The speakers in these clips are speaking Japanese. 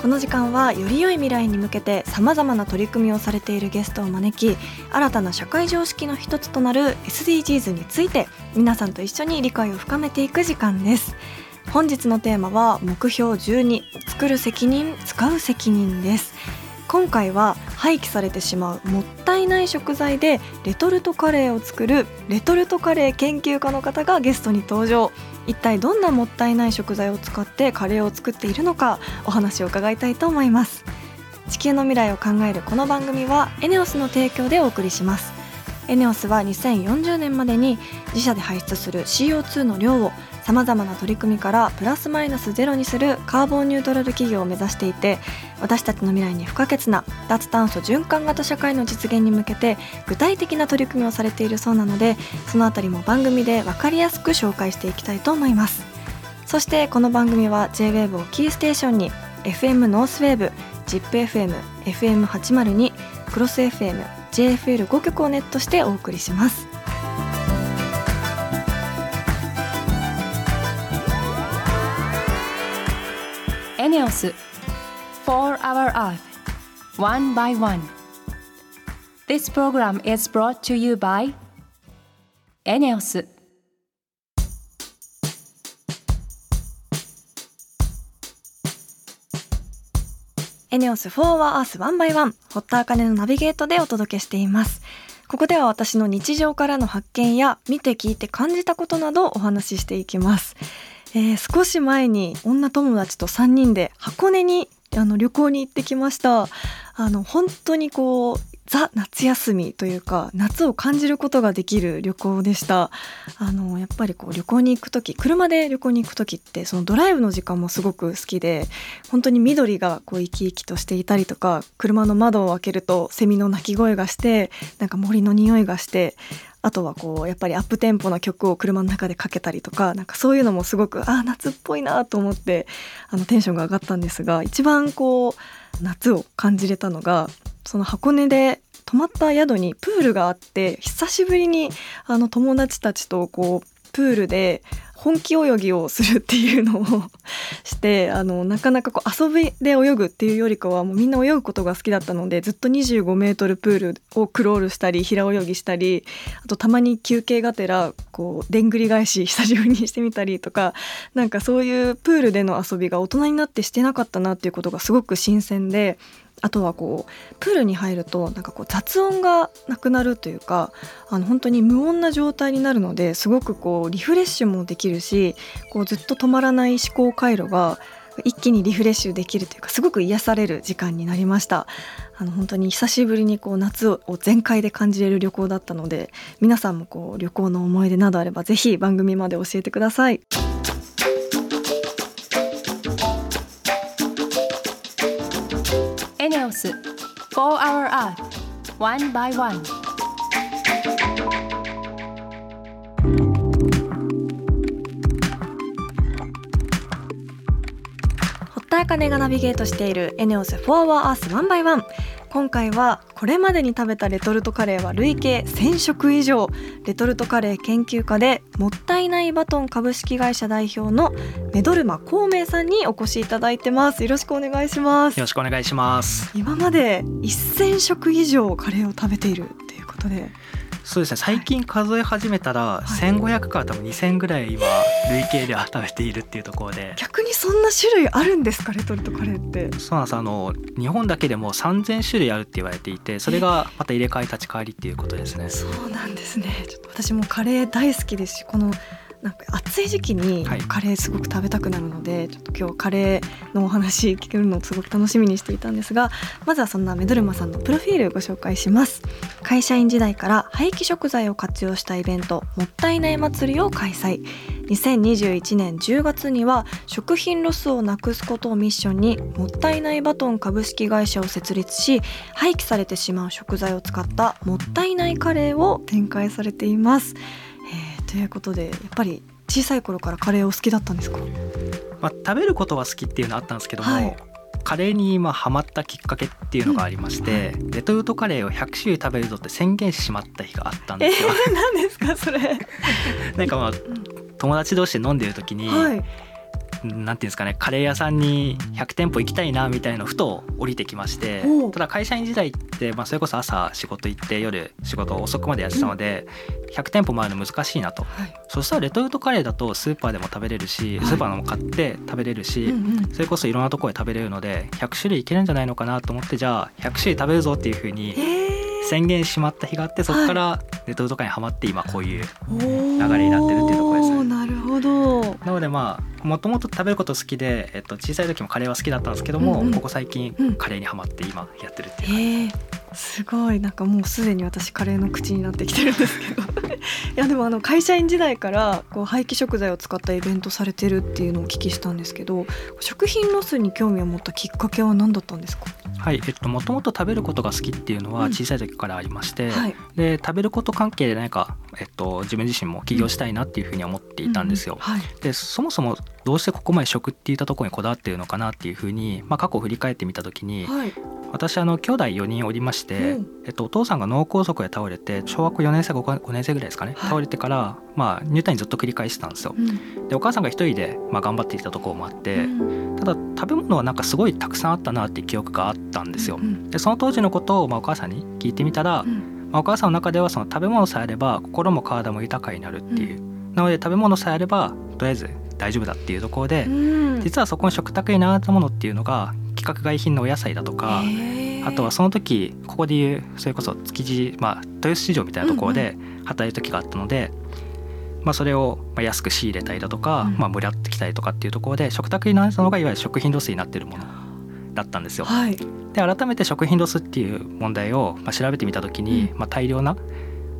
この時間はより良い未来に向けてさまざまな取り組みをされているゲストを招き新たな社会常識の一つとなる SDGs について皆さんと一緒に理解を深めていく時間です。本日のテーマは目標12作る責任使う責任です。今回は廃棄されてしまうもったいない食材でレトルトカレーを作るレトルトカレー研究家の方がゲストに登場。一体どんなもったいない食材を使ってカレーを作っているのかお話を伺いたいと思います。地球の未来を考えるこの番組はエネオスの提供でお送りします。エネオスは2040年までに自社で排出する CO2 の量をさまざまな取り組みからプラスマイナスゼロにするカーボンニュートラル企業を目指していて私たちの未来に不可欠な脱炭素循環型社会の実現に向けて具体的な取り組みをされているそうなのでそのあたりも番組で分かりやすく紹介していきたいと思います。そしてこの番組は JWAVE をキーステーションに FM ノースウェーブ ZIPFM、FM802、クロス FM、JFL5 曲をネットしてお送りします。ネオス For Our Earth One This program is brought to you by エネオス e n e o s 4 o u r e a r t h 1 by ホッターカネのナビゲートでお届けしています。ここでは私の日常からの発見や見て聞いて感じたことなどお話ししていきます。えー少し前に女友達と3人で箱根にあの旅行に行ってきました。あの本当にこうザ夏休みというか夏を感じることができる旅行でした。あのやっぱりこう旅行に行く時車で旅行に行く時ってそのドライブの時間もすごく好きで本当に緑がこう生き生きとしていたりとか車の窓を開けるとセミの鳴き声がしてなんか森の匂いがしてあとはこうやっぱりアップテンポな曲を車の中でかけたりとかなんかそういうのもすごくあ夏っぽいなと思ってあのテンションが上がったんですが一番こう夏を感じれたのがその箱根で泊まった宿にプールがあって久しぶりにあの友達たちとこうプールで本気泳ぎをするっていうのをして あのなかなかこう遊びで泳ぐっていうよりかはもうみんな泳ぐことが好きだったのでずっと25メートルプールをクロールしたり平泳ぎしたりあとたまに休憩がてらこうでんぐり返し久しぶりにしてみたりとか なんかそういうプールでの遊びが大人になってしてなかったなっていうことがすごく新鮮であとはこうプールに入るとなんかこう雑音がなくなるというかあの本当に無音な状態になるのですごくこうリフレッシュもできるしこうずっと止まらない思考回路が一気にリフレッシュできるというかすごく癒される時間になりました。あの本当に久しぶりにこう夏を全開で感じれる旅行だったので皆さんもこう旅行の思い出などあればぜひ番組まで教えてください。ウス4 Hour Earth One by One 堀田茜がナビゲートしているエネオス4 Hour Earth One by One 今回はこれまでに食べたレトルトカレーは累計1000食以上。レトルトカレー研究家でもったいないバトン株式会社代表のメドルマ孔明さんにお越しいただいてます。よろしくお願いします。よろしくお願いします。今まで1000食以上カレーを食べているっていうことでそうですね。最近数え始めたら、い。1500から多分2000ぐらい今累計では食べているっていうところで。逆にそんな種類あるんですかレトルトカレーって。そうなんです。あの日本だけでも3000種類あるって言われていてそれがまた入れ替え立ち替わりっていうことですね。そうなんですね。ちょっと私もカレー大好きですしこのなんか暑い時期にはい。カレーすごく食べたくなるので、ちょっと今日カレーのお話聞けるのをすごく楽しみにしていたんですがまずはそんなメドルマさんのプロフィールご紹介します。会社員時代から廃棄食材を活用したイベントもったいない祭りを開催。2021年10月には食品ロスをなくすことをミッションにもったいないバトン株式会社を設立し廃棄されてしまう食材を使ったもったいないカレーを展開されています。えーということでやっぱり小さい頃からカレーを好きだったんですか？まあ、食べることは好きっていうのはあったんですけども、はい。カレーに今ハマったきっかけっていうのがありまして、レトルトカレーを100種類食べるぞって宣言してしまった日があったんえですよ。ー、何ですかそれ、なんかまあ友達同士で飲んでる時に、はいなんていうんですかねカレー屋さんに100店舗行きたいなみたいなのふと降りてきましてただ会社員時代って、まあ、それこそ朝仕事行って夜仕事遅くまでやってたので、100店舗回るの難しいなと。はい。そしたらレトルトカレーだとスーパーでも食べれるし、はい。スーパーのも買って食べれるし、うんうん。それこそいろんなところで食べれるので100種類いけるんじゃないのかなと思ってじゃあ100種類食べるぞっていうふうにえ宣言しまった日があってそこからレトルトカレーにはまって今こういうー、流れになってるっていうところですねなるほど。なのでまあもともと食べること好きで、えっと、小さい時もカレーは好きだったんですけども、うんうん。ここ最近うん。カレーにはまって今やってるっていうえー、すごいなんかもうすでに私カレーの口になってきてるんですけど。いやでもあの会社員時代からこう廃棄食材を使ったイベントされてるっていうのをお聞きしたんですけど食品ロスに興味を持ったきっかけは何だったんですか？はいえっともともと食べることが好きっていうのはうん。小さい時からありまして、はい。で食べること関係で何か、えっと、自分自身も起業したいなっていうふうに思っていたんですよ。はい。でそもそもどうしてここまで食っていったところにこだわっているのかなっていうふうに、まあ、過去を振り返ってみた時に、はい私あの兄弟4人おりまして、うん。えっと、お父さんが脳梗塞で倒れて小学校4年生か 5, 年生ぐらいですかね、はい。倒れてから、まあ、入退院ずっと繰り返してたんですよ。うん。でお母さんが一人で、まあ、頑張っていたところもあって、うん。ただ食べ物はなんかすごいたくさんあったなっていう記憶があったんですよ。うんでその当時のことを、まあ、お母さんに聞いてみたら、うん。まあ、お母さんの中ではその食べ物さえあれば心も体も豊かになるっていう、なので食べ物さえあればとりあえず大丈夫だっていうところで、うん。実はそこに食卓に並んだものっていうのが規格外品のお野菜だとか、あとはその時ここでいうそれこそ築地、まあ、豊洲市場みたいなところで働いる時があったので、まあ、それをまあ安く仕入れたりだとか、うん。まあ、もらってきたりとかっていうところで食卓に並んだのがいわゆる食品ロスになっているものだったんですよ。はい。で改めて食品ロスっていう問題をまあ調べてみた時に、うん。まあ、大量な、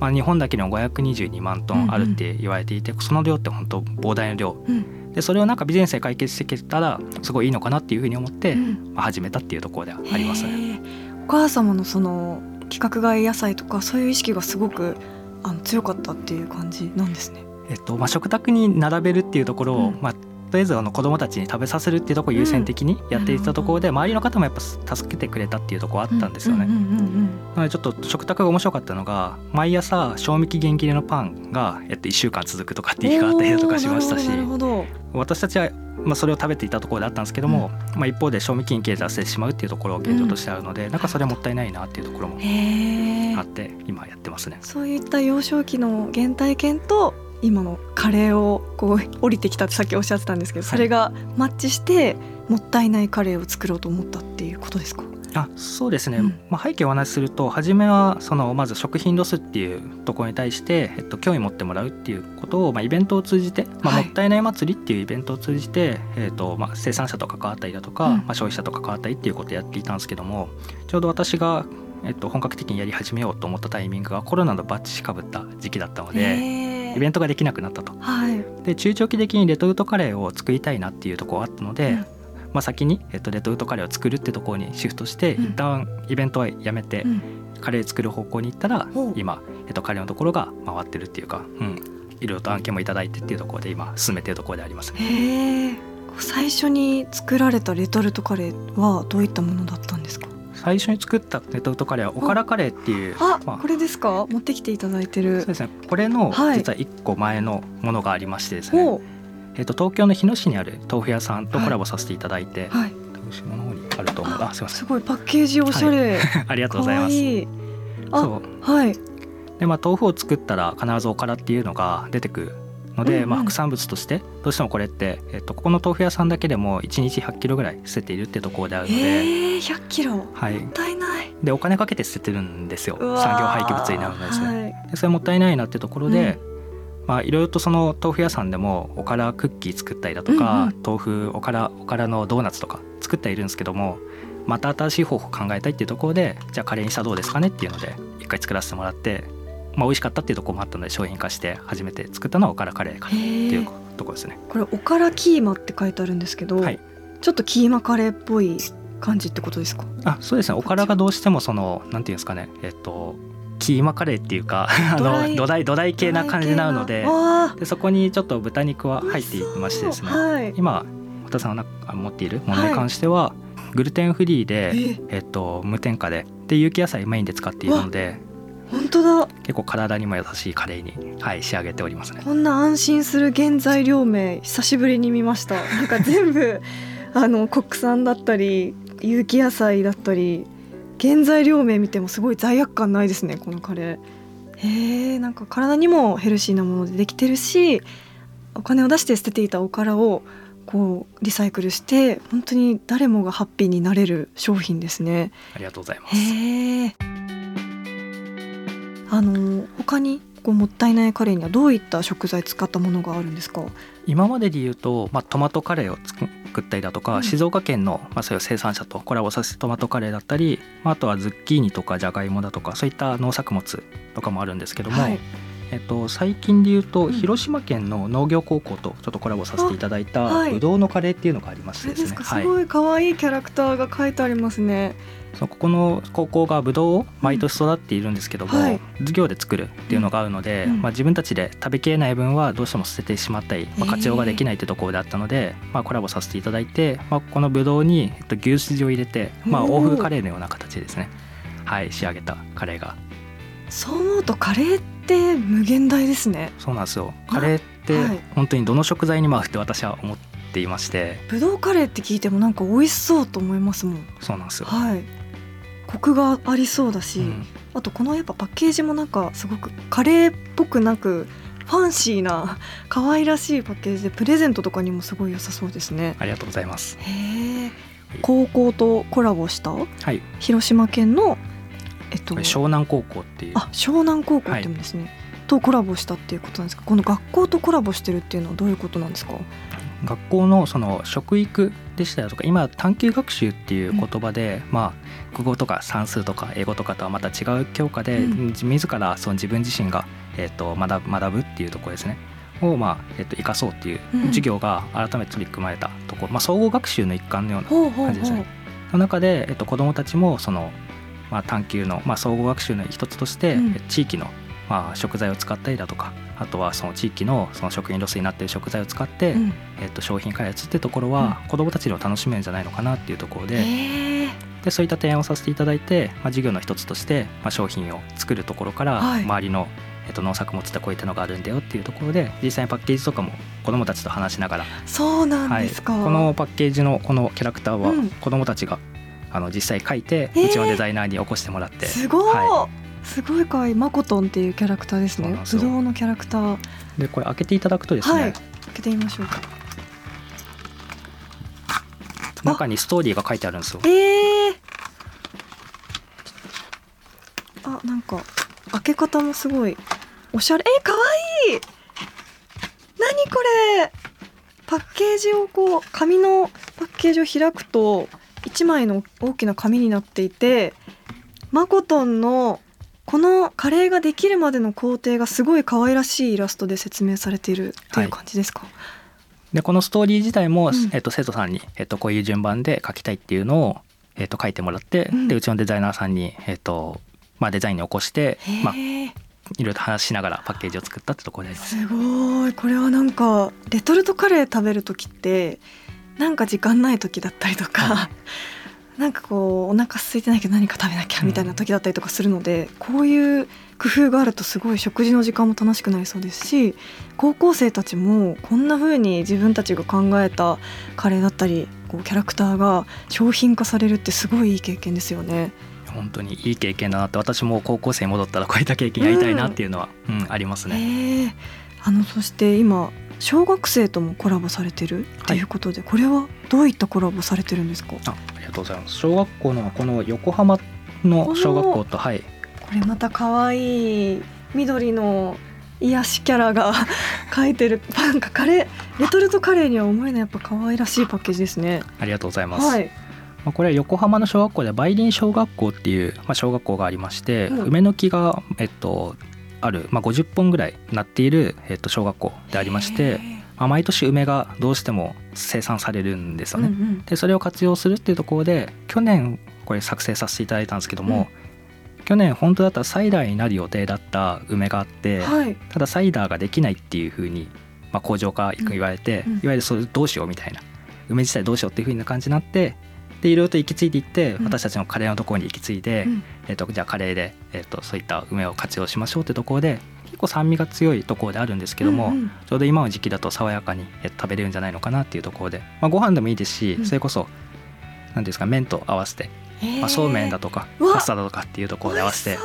まあ、日本だけでも522万トンあるって言われていて、その量って本当膨大な量。うんでそれをなんかビジネスで解決していけたらすごいいいのかなっていうふうに思って、うんまあ、始めたっていうところではありますね。お母様のその規格外野菜とかそういう意識がすごくあの強かったっていう感じなんですね。えっとまあ、食卓に並べるっていうところを、うんまあ、とりあえずあの子どもたちに食べさせるっていうところを優先的にやっていたところで、周りの方もやっぱ助けてくれたっていうところあったんですよね。うんうんうんなのでちょっと食卓が面白かったのが毎朝賞味期限切れのパンが、えっと、1週間続くとかっていう日があったりだとかしましたし私たちは、まあ、それを食べていたところであったんですけども、まあ、一方で賞味期限切れ出してしまうっていうところが現状としてあるので、なんかそれはもったいないなっていうところもあって今やってますね。そういった幼少期の原体験と今のカレーをこう降りてきたってさっきおっしゃってたんですけど、はい。それがマッチしてもったいないカレーを作ろうと思ったっていうことですか？あそうですね、うん。まあ、背景をお話しすると初めはそのまず食品ロスっていうところに対して、えっと、興味持ってもらうっていうことを、まあ、イベントを通じて、まあ、はいもったいない祭りっていうイベントを通じて、えっとまあ、生産者と関わったりだとか、うん。まあ、消費者と関わったりっていうことをやっていたんですけどもちょうど私が、えっと、本格的にやり始めようと思ったタイミングがコロナのバッチしかぶった時期だったのでイベントができなくなったと。はい。で中長期的にレトルトカレーを作りたいなっていうところがあったので、うんまあ、先に、えっと、レトルトカレーを作るってところにシフトして、うん一旦イベントはやめて、うんカレー作る方向に行ったら今、えっと、カレーのところが回ってるっていうか、うん、いろいろと案件もいただいてっていうところで今進めてるところでありますね。へえ。最初に作られたレトルトカレーはどういったものだったんですか？最初に作ったレトルトカレーはおからカレーっていうあ、まあこれですか？持ってきていただいてるそう。ですねこれのはい実は1個前のものがありましてですね、ほえっと、東京の日野市にある豆腐屋さんとコラボさせていただいて、う。はい。後ろの方にあると思うあすいませんすごいパッケージおしゃれ。ありがとかうございます。わいい。あそうはい。でまあ豆腐を作ったら必ずおからっていうのが出てくるので、うんうんまあ、副産物としてどうしてもこれって、えっと、ここの豆腐屋さんだけでも1日100キロぐらい捨てているってところであるので、ええ、100キロ。もはい、ったいない。でお金かけて捨ててるんですよ産業廃棄物になるのですね。はい。でそれもったいないなってところで、まあ、いろいろとその豆腐屋さんでもおからクッキー作ったりだとか、うんうん豆腐おからおからのドーナツとか作ってはいるんですけどもまた新しい方法を考えたいっていうところでじゃあカレーにしたらどうですかねっていうので一回作らせてもらって、まあ、美味しかったっていうところもあったので商品化して初めて作ったのはおからカレーかなっていうところですね。これおからキーマって書いてあるんですけど、はい。ちょっとキーマカレーっぽい感じってことですか？あそうですね。おからがどうしてもそのなんていうんですかね。えっとキーマカレーっていうか あの土台土台系な感じになるのででそこにちょっと豚肉は入っていましてですね。はい。今太田さんが持っているものに関しては、グルテンフリーで、ええっと、無添加でで有機野菜メインで使っているので本当だ。結構体にも優しいカレーに、はい、仕上げておりますね。こんな安心する原材料名久しぶりに見ました。なんか全部 あの国産だったり有機野菜だったり原材料名見てもすごい罪悪感ないですねこのカレー。へえんか体にもヘルシーなものでできてるしお金を出して捨てていたおからをこうリサイクルして本当に誰もがハッピーになれる商品ですね。ありがとうございます。あの他にこうもったいないカレーにはどういった食材使ったものがあるんですか？今までで言うと、まあ、トマトカレーを作ったりだとか、うん。静岡県の、まあ、そういう生産者とコラボさせてトマトカレーだったり、まあ、あとはズッキーニとかじゃがいもだとかそういった農作物とかもあるんですけども、はいえっと、最近で言うと、うん。広島県の農業高校とちょっとコラボさせていただいたあはい。ぶどうのカレーっていうのがありましそれてですすかすごい可愛いキャラクターが書いてありますね。ここの高校がぶどうを毎年育っているんですけども、うん。はい。授業で作るっていうのがあるので、うん。まあ、自分たちで食べきれない分はどうしても捨ててしまったり、まあ、活用ができないってところであったので、まあ、コラボさせていただいて、まあ、このぶどうに、えっと、牛すじを入れて、まあ、欧風カレーのような形ですね。はい仕上げたカレーが。そう思うとカレーって無限大ですね。そうなんですよカレーってはい本当にどの食材にも合うって私は思っていましてぶどうカレーって聞いてもなんか美味しそうと思いますもん。そうなんですよ。はい。コクがありそうだし、うんあとこのやっぱパッケージもなんかすごくカレーっぽくなくファンシーな 可愛らしいパッケージでプレゼントとかにもすごい良さそうですね。ありがとうございます。へえ。高校とコラボしたはい、広島県のえっと湘南高校っていう。あ湘南高校って言うんですね、とコラボしたっていうことなんですか？この学校とコラボしてるっていうのはどういうことなんですか？学校のその食育でしたりとか今探究学習っていう言葉で、まあ国語とか算数とか英語とかとはまた違う教科で、うん。自らその自分自身が、えー、と学ぶ学ぶっていうところですね。を、まあえー、と生かそうっていううん。授業が改めて取り組まれたところ、まあ、総合学習の一環のようなほうほうほう。感じですね。の中で、えっと、子どもたちもその、まあ、探究の、まあ、総合学習の一つとして、うん。え地域の、まあ、食材を使ったりだとかあとはその地域のその食品ロスになっている食材を使って、うん。えっと、商品開発ってところは、子どもたちにも楽しめるんじゃないのかなっていうところで,、でそういった提案をさせていただいて、まあ、授業の一つとして、まあ、商品を作るところから、はい。周りの、えっと、農作物ってこういったのがあるんだよっていうところで実際にパッケージとかも子どもたちと話しながらそうなんはい、ですか、このパッケージのこのキャラクターはうん。子どもたちが、あの実際書いて、えー。うちのデザイナーに起こしてもらって。すごい、はすごい可愛いマコトンっていうキャラクターですね。ぶどうのキャラクター。でこれ開けていただくとですね、はい。開けてみましょうか。中にストーリーが書いてあるんですよ。ええあなんか開け方もすごい。おしゃれ。え可愛い。何これ。パッケージをこう紙のパッケージを開くと一枚の大きな紙になっていてマコトンのこのカレーができるまでの工程がすごい可愛らしいイラストで説明されているっていう感じですか、でこのストーリー自体も、うん。えっと、生徒さんに、えっと、こういう順番で書きたいっていうのを、えっと、書いてもらって、うん。でうちのデザイナーさんに、えっとまあ、デザインに起こして、まあ、いろいろと話しながらパッケージを作ったってところです。すごい。これはなんかレトルトカレー食べる時ってなんか時間ない時だったりとか なんかこうお腹空いてないけど何か食べなきゃみたいな時だったりとかするので、こういう工夫があるとすごい食事の時間も楽しくなりそうですし高校生たちもこんな風に自分たちが考えたカレーだったりこうキャラクターが商品化されるってすごいいい経験ですよね。本当にいい経験だなって私も高校生に戻ったらこういった経験やりたいなっていうのは、うんありますね。へえあのそして今小学生ともコラボされてるっていうことで、これはどういったコラボされてるんですか？あありがとうございます。小学校のこの横浜の小学校とはいこれまた可愛い緑の癒しキャラが 描いてるなんかカレーレトルトカレーには思えないやっぱ可愛らしいパッケージですね。ありがとうございます。はい。まあ、これは横浜の小学校で梅林小学校っていう、まあ、小学校がありまして、うん梅の木が、えっと、ある、まあ、50本ぐらいなっている、えっと、小学校でありまして、まあ、毎年梅がどうしても生産されるんですよね。うんうん。でそれを活用するっていうところで去年これ作成させていただいたんですけども、去年本当だったらサイダーになる予定だった梅があって、はい。ただサイダーができないっていうふうに、まあ、工場から言われて、うんうん。いわゆるそれどうしようみたいな梅自体どうしようっていうふうな感じになってでいろいろと行き着いていって、うん。私たちのカレーのところに行き着いて、うんえっとじゃあカレーで、えっとそういった梅を活用しましょうってところで結構酸味が強いところであるんですけども、うんうん。ちょうど今の時期だと爽やかにえっと食べれるんじゃないのかなっていうところで、まあ、ご飯でもいいですし、うん。それこそ何ていうんですか麺と合わせて、まあ、そうめんだとかパスタだとかっていうところで合わせて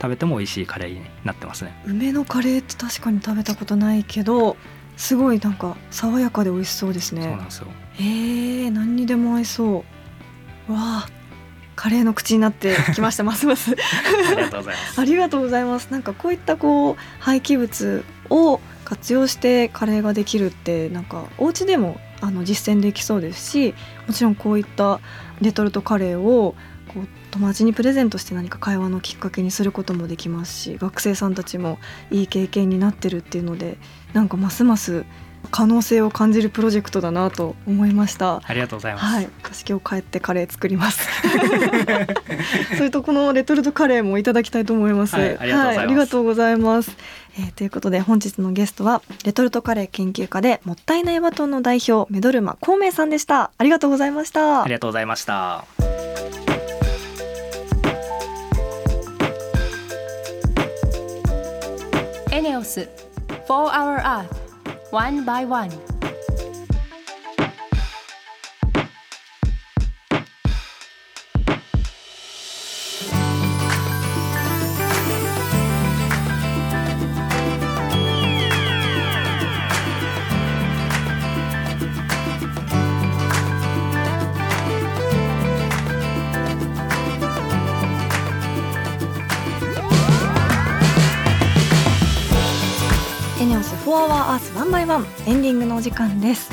食べても美味しいカレーになってますね。梅のカレーって確かに食べたことないけどすごいなんか爽やかで美味しそうですそうねなんですよ。へえ何にでも合いそう。わあカレーの口になってきましたますます。ありがとうございます。ありがとうございます。なんかこういったこう廃棄物を活用してカレーができるってなんかお家でもあの実践できそうですしもちろんこういったレトルトカレーをこう友達にプレゼントして何か会話のきっかけにすることもできますし学生さんたちもいい経験になってるっていうのでなんかますます可能性を感じるプロジェクトだなと思いました。ありがとうございます、はい、私今日帰ってカレー作ります。それとこのレトルトカレーもいただきたいと思います。はいありがとうございますはありがとうございますえーということで本日のゲストはレトルトカレー研究家でもったいないバトンの代表メドルマ孔明さんでした。ありがとうございました。ありがとうございました。エネオス4 Hour Earth One by One エネオス4 Hour Earth One by One エンディングのお時間です、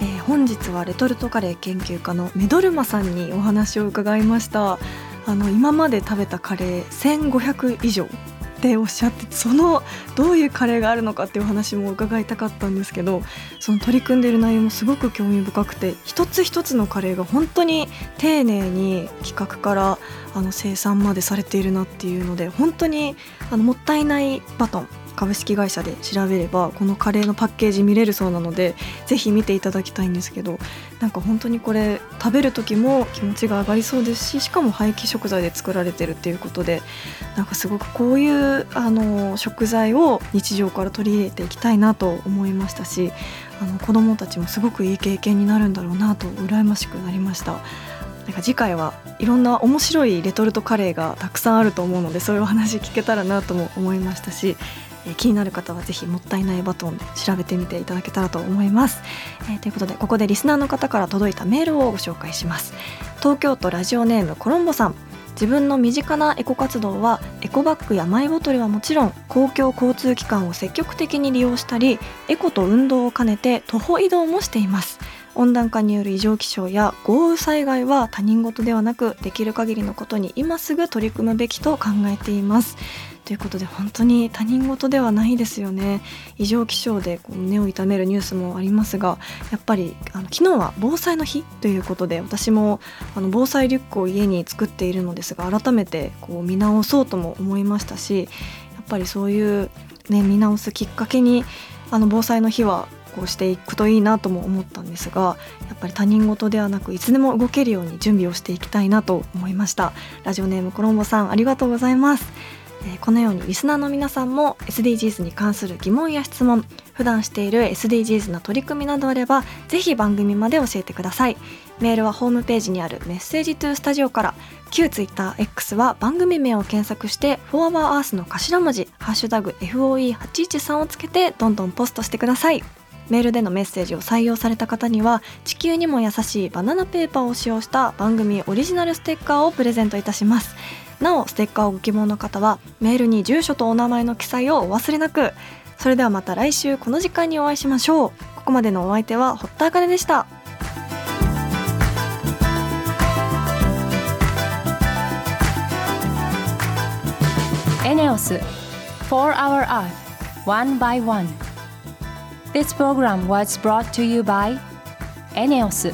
えー本日はレトルトカレー研究家のメドルマさんにお話を伺いました。あの今まで食べたカレー1500以上っておっしゃっててそのどういうカレーがあるのかっていうお話も伺いたかったんですけどその取り組んでいる内容もすごく興味深くて一つ一つのカレーが本当に丁寧に企画からあの生産までされているなっていうので本当にあのもったいないバトン株式会社で調べればこのカレーのパッケージ見れるそうなのでぜひ見ていただきたいんですけどなんか本当にこれ食べる時も気持ちが上がりそうですししかも廃棄食材で作られてるっていうことでなんかすごくこういうあの食材を日常から取り入れていきたいなと思いましたしあの子どもたちもすごくいい経験になるんだろうなと羨ましくなりました。なんか次回はいろんな面白いレトルトカレーがたくさんあると思うのでそういうお話聞けたらなとも思いましたし、え気になる方はぜひもったいないバトンで調べてみていただけたらと思います、えーということでここでリスナーの方から届いたメールをご紹介します。東京都ラジオネームコロンボさん。自分の身近なエコ活動はエコバッグやマイボトルはもちろん公共交通機関を積極的に利用したりエコと運動を兼ねて徒歩移動もしています。温暖化による異常気象や豪雨災害は他人事ではなくできる限りのことに今すぐ取り組むべきと考えています。ということで本当に他人事ではないですよね。異常気象でこう胸を痛めるニュースもありますがやっぱりあの昨日は防災の日ということで私もあの防災リュックを家に作っているのですが改めてこう見直そうとも思いましたしやっぱりそういう、ね、見直すきっかけにあの防災の日はこうしていくといいなとも思ったんですがやっぱり他人事ではなくいつでも動けるように準備をしていきたいなと思いました。ラジオネームコロンボさんありがとうございます。このようにリスナーの皆さんも SDGs に関する疑問や質問普段している SDGs の取り組みなどあればぜひ番組まで教えてください。メールはホームページにあるメッセージトゥースタジオから旧 TwitterX は番組名を検索して「フォアワーアースの頭文字「ハッシュタグ #FOE813」をつけてどんどんポストしてください。メールでのメッセージを採用された方には地球にも優しいバナナペーパーを使用した番組オリジナルステッカーをプレゼントいたします。なおステッカーをご希望の方はメールに住所とお名前の記載をお忘れなく。それではまた来週この時間にお会いしましょう。ここまでのお相手は堀田茜でした。エネオス4 Hour Earth One by One This program was brought to you by エネオス